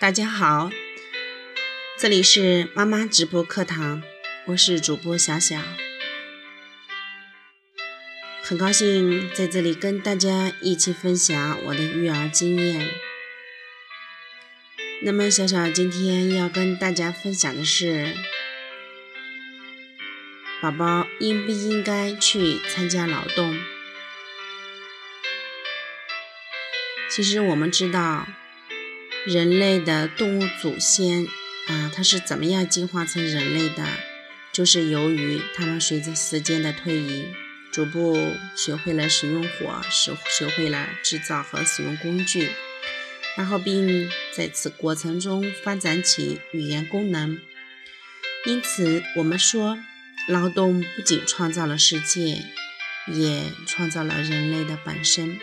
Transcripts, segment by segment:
大家好，这里是妈妈直播课堂，我是主播小小，很高兴在这里跟大家一起分享我的育儿经验。那么，小小今天要跟大家分享的是，宝宝应不应该去参加劳动？其实我们知道。人类的动物祖先啊，它是怎么样进化成人类的？就是由于他们随着时间的推移，逐步学会了使用火，学学会了制造和使用工具，然后并在此过程中发展起语言功能。因此，我们说，劳动不仅创造了世界，也创造了人类的本身。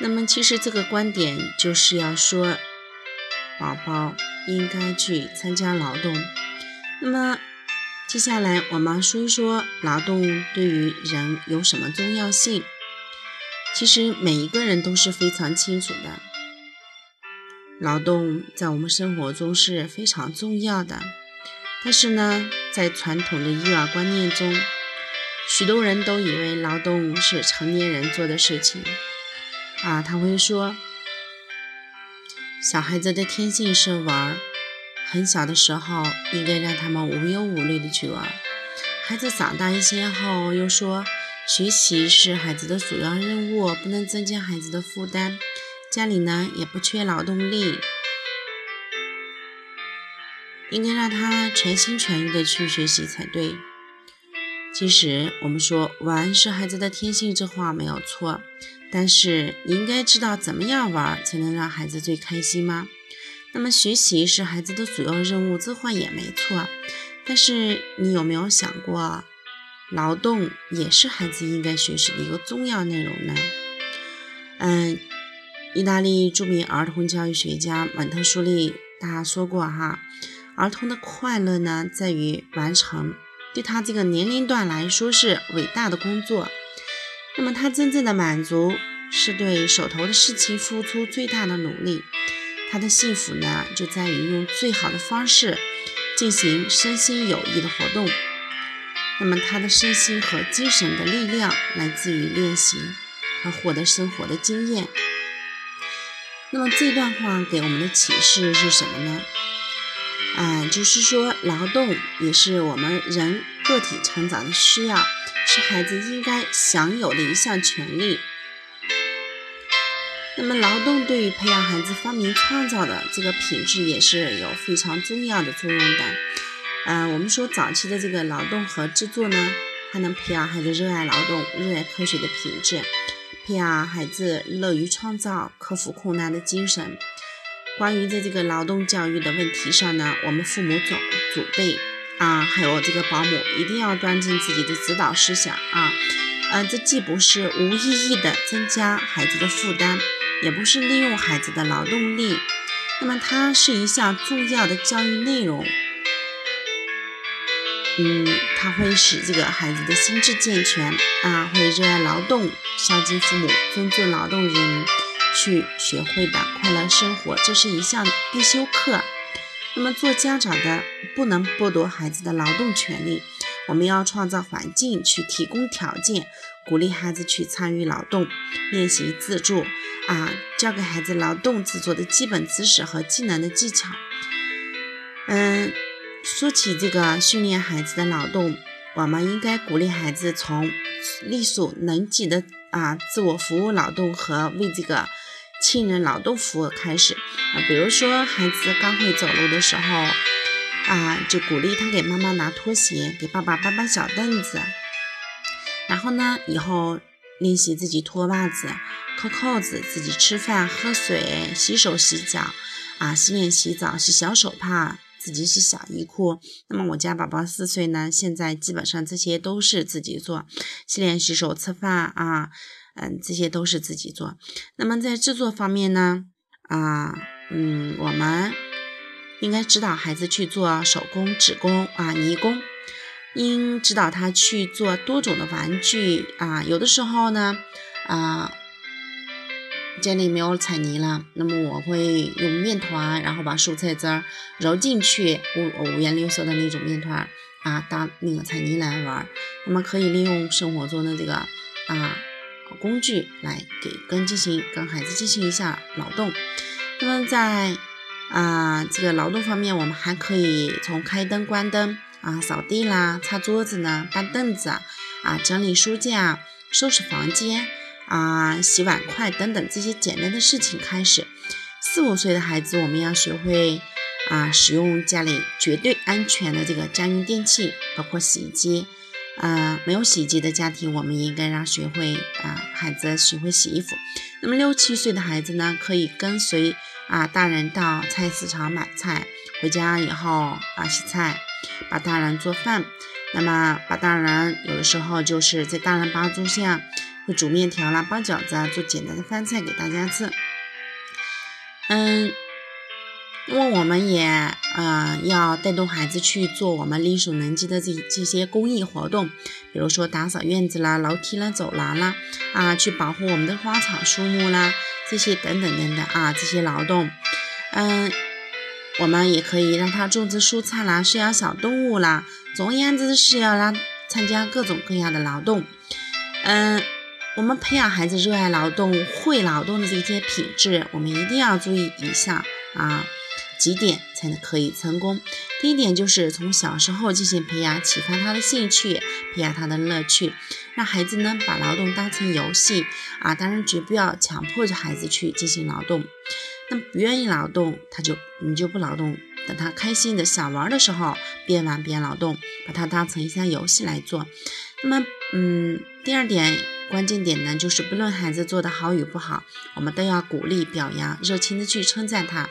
那么，其实这个观点就是要说。宝宝应该去参加劳动。那么，接下来我们说一说劳动对于人有什么重要性。其实每一个人都是非常清楚的，劳动在我们生活中是非常重要的。但是呢，在传统的育儿观念中，许多人都以为劳动是成年人做的事情。啊，他会说。小孩子的天性是玩，很小的时候应该让他们无忧无虑的去玩。孩子长大一些后，又说学习是孩子的主要任务，不能增加孩子的负担。家里呢也不缺劳动力，应该让他全心全意的去学习才对。其实我们说玩是孩子的天性，这话没有错。但是你应该知道怎么样玩才能让孩子最开心吗？那么学习是孩子的主要任务，这话也没错。但是你有没有想过，劳动也是孩子应该学习的一个重要内容呢？嗯，意大利著名儿童教育学家蒙特梭利他说过哈，儿童的快乐呢在于完成对他这个年龄段来说是伟大的工作。那么他真正的满足是对手头的事情付出最大的努力，他的幸福呢就在于用最好的方式进行身心有益的活动。那么他的身心和精神的力量来自于练习和获得生活的经验。那么这段话给我们的启示是什么呢？啊，就是说劳动也是我们人个体成长的需要。是孩子应该享有的一项权利。那么，劳动对于培养孩子发明创造的这个品质也是有非常重要的作用的。嗯，我们说早期的这个劳动和制作呢，还能培养孩子热爱劳动、热爱科学的品质，培养孩子乐于创造、克服困难的精神。关于在这个劳动教育的问题上呢，我们父母祖祖辈。啊，还有这个保姆一定要端正自己的指导思想啊，嗯，这既不是无意义的增加孩子的负担，也不是利用孩子的劳动力，那么它是一项重要的教育内容。嗯，它会使这个孩子的心智健全啊，会热爱劳动，孝敬父母，尊重劳动人民，去学会的快乐生活，这是一项必修课。那么做家长的不能剥夺孩子的劳动权利，我们要创造环境去提供条件，鼓励孩子去参与劳动，练习自助啊，教给孩子劳动制作的基本知识和技能的技巧。嗯，说起这个训练孩子的劳动，我们应该鼓励孩子从力所能及的啊自我服务劳动和为这个。亲人劳动服务开始啊，比如说孩子刚会走路的时候啊，就鼓励他给妈妈拿拖鞋，给爸爸搬搬小凳子。然后呢，以后练习自己脱袜子、扣扣子，自己吃饭、喝水、洗手、洗脚啊，洗脸、洗澡、洗小手帕，自己洗小衣裤。那么我家宝宝四岁呢，现在基本上这些都是自己做，洗脸、洗手、吃饭啊。嗯，这些都是自己做。那么在制作方面呢，啊，嗯，我们应该指导孩子去做手工、纸工啊、泥工，应指导他去做多种的玩具啊。有的时候呢，啊，家里没有彩泥了，那么我会用面团，然后把蔬菜汁儿揉进去，五五颜六色的那种面团啊，当那个彩泥来玩。那么可以利用生活中的这个啊工具来给跟进行跟孩子进行一下劳动。那么在啊这个劳动方面，我们还可以从开灯、关灯啊、扫地啦、擦桌子呢、搬凳子啊、整理书架、收拾房间。啊，洗碗筷等等这些简单的事情开始。四五岁的孩子，我们要学会啊，使用家里绝对安全的这个家用电器，包括洗衣机。啊，没有洗衣机的家庭，我们应该让学会啊，孩子学会洗衣服。那么六七岁的孩子呢，可以跟随啊大人到菜市场买菜，回家以后啊洗菜，把大人做饭。那么把大人有的时候就是在大人帮助下。会煮面条啦，包饺子啊，做简单的饭菜给大家吃。嗯，那么我们也呃要带动孩子去做我们力所能及的这这些公益活动，比如说打扫院子啦、楼梯啦、走廊啦，啊，去保护我们的花草树木啦，这些等等等等啊，这些劳动。嗯，我们也可以让他种植蔬菜啦，饲养小动物啦，总而言之是要让参加各种各样的劳动。嗯。我们培养孩子热爱劳动、会劳动的这些品质，我们一定要注意以下啊几点，才能可以成功。第一点就是从小时候进行培养，启发他的兴趣，培养他的乐趣，让孩子呢把劳动当成游戏啊，当然绝不要强迫着孩子去进行劳动。那不愿意劳动，他就你就不劳动，等他开心的想玩的时候，边玩边劳动，把它当成一项游戏来做。那么，嗯，第二点。关键点呢，就是不论孩子做的好与不好，我们都要鼓励表扬，热情的去称赞他。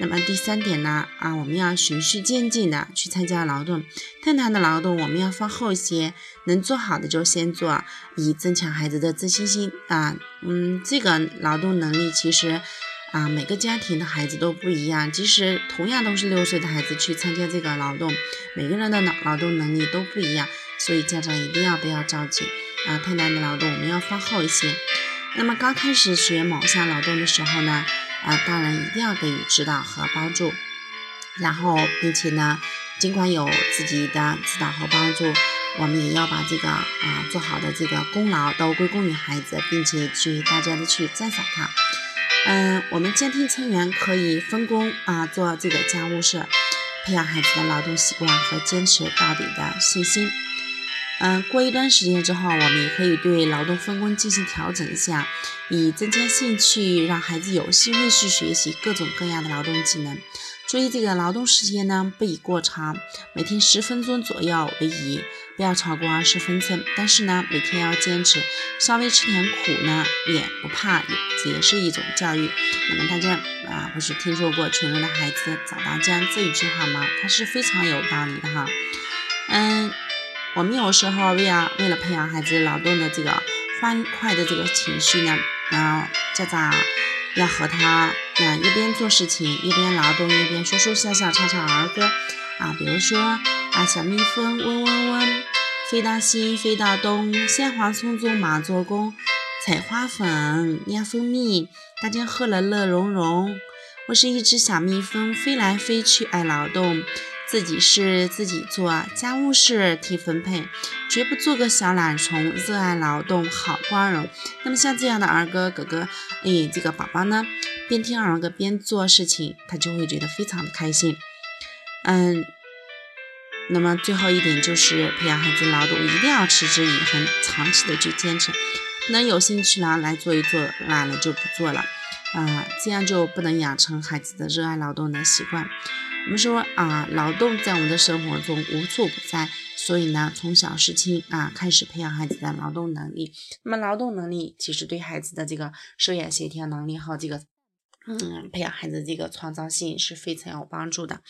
那么第三点呢，啊，我们要循序渐进的去参加劳动，太难的劳动我们要放后些，能做好的就先做，以增强孩子的自信心啊。嗯，这个劳动能力其实啊，每个家庭的孩子都不一样，即使同样都是六岁的孩子去参加这个劳动，每个人的劳劳动能力都不一样，所以家长一定要不要着急。啊，太难的劳动我们要放后一些。那么刚开始学某项劳动的时候呢，啊，大人一定要给予指导和帮助。然后，并且呢，尽管有自己的指导和帮助，我们也要把这个啊做好的这个功劳都归功于孩子，并且去大家的去赞赏他。嗯，我们家庭成员可以分工啊做这个家务事，培养孩子的劳动习惯和坚持到底的信心。嗯，过一段时间之后，我们也可以对劳动分工进行调整一下，以增加兴趣，让孩子有兴趣去学习各种各样的劳动技能。注意这个劳动时间呢，不宜过长，每天十分钟左右为宜，不要超过二十分钟。但是呢，每天要坚持，稍微吃点苦呢也不怕，也是一种教育。那么大家啊，不是听说过“穷人的孩子早当家”这一句话吗？它是非常有道理的哈。嗯。我们有时候为了为了培养孩子劳动的这个欢快的这个情绪呢，然后家长要和他啊一边做事情一边劳动一边说说笑笑唱唱儿歌啊，比如说啊小蜜蜂嗡嗡嗡，飞到西飞到东，鲜花丛中马做工，采花粉酿蜂蜜，大家喝了乐融融。我是一只小蜜蜂，飞来飞去爱劳动。自己事自己做，家务事替分配，绝不做个小懒虫。热爱劳动，好光荣。那么像这样的儿歌，哥哥，哎，这个宝宝呢，边听儿歌边做事情，他就会觉得非常的开心。嗯，那么最后一点就是培养孩子劳动，一定要持之以恒，长期的去坚持。不能有兴趣了来做一做，懒了就不做了。啊，这样就不能养成孩子的热爱劳动的习惯。我们说啊，劳动在我们的生活中无处不在，所以呢，从小事情啊开始培养孩子的劳动能力。那么，劳动能力其实对孩子的这个手眼协调能力和这个嗯，培养孩子这个创造性是非常有帮助的。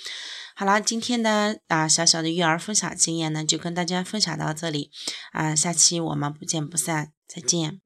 好了，今天的啊小小的育儿分享经验呢，就跟大家分享到这里啊，下期我们不见不散，再见。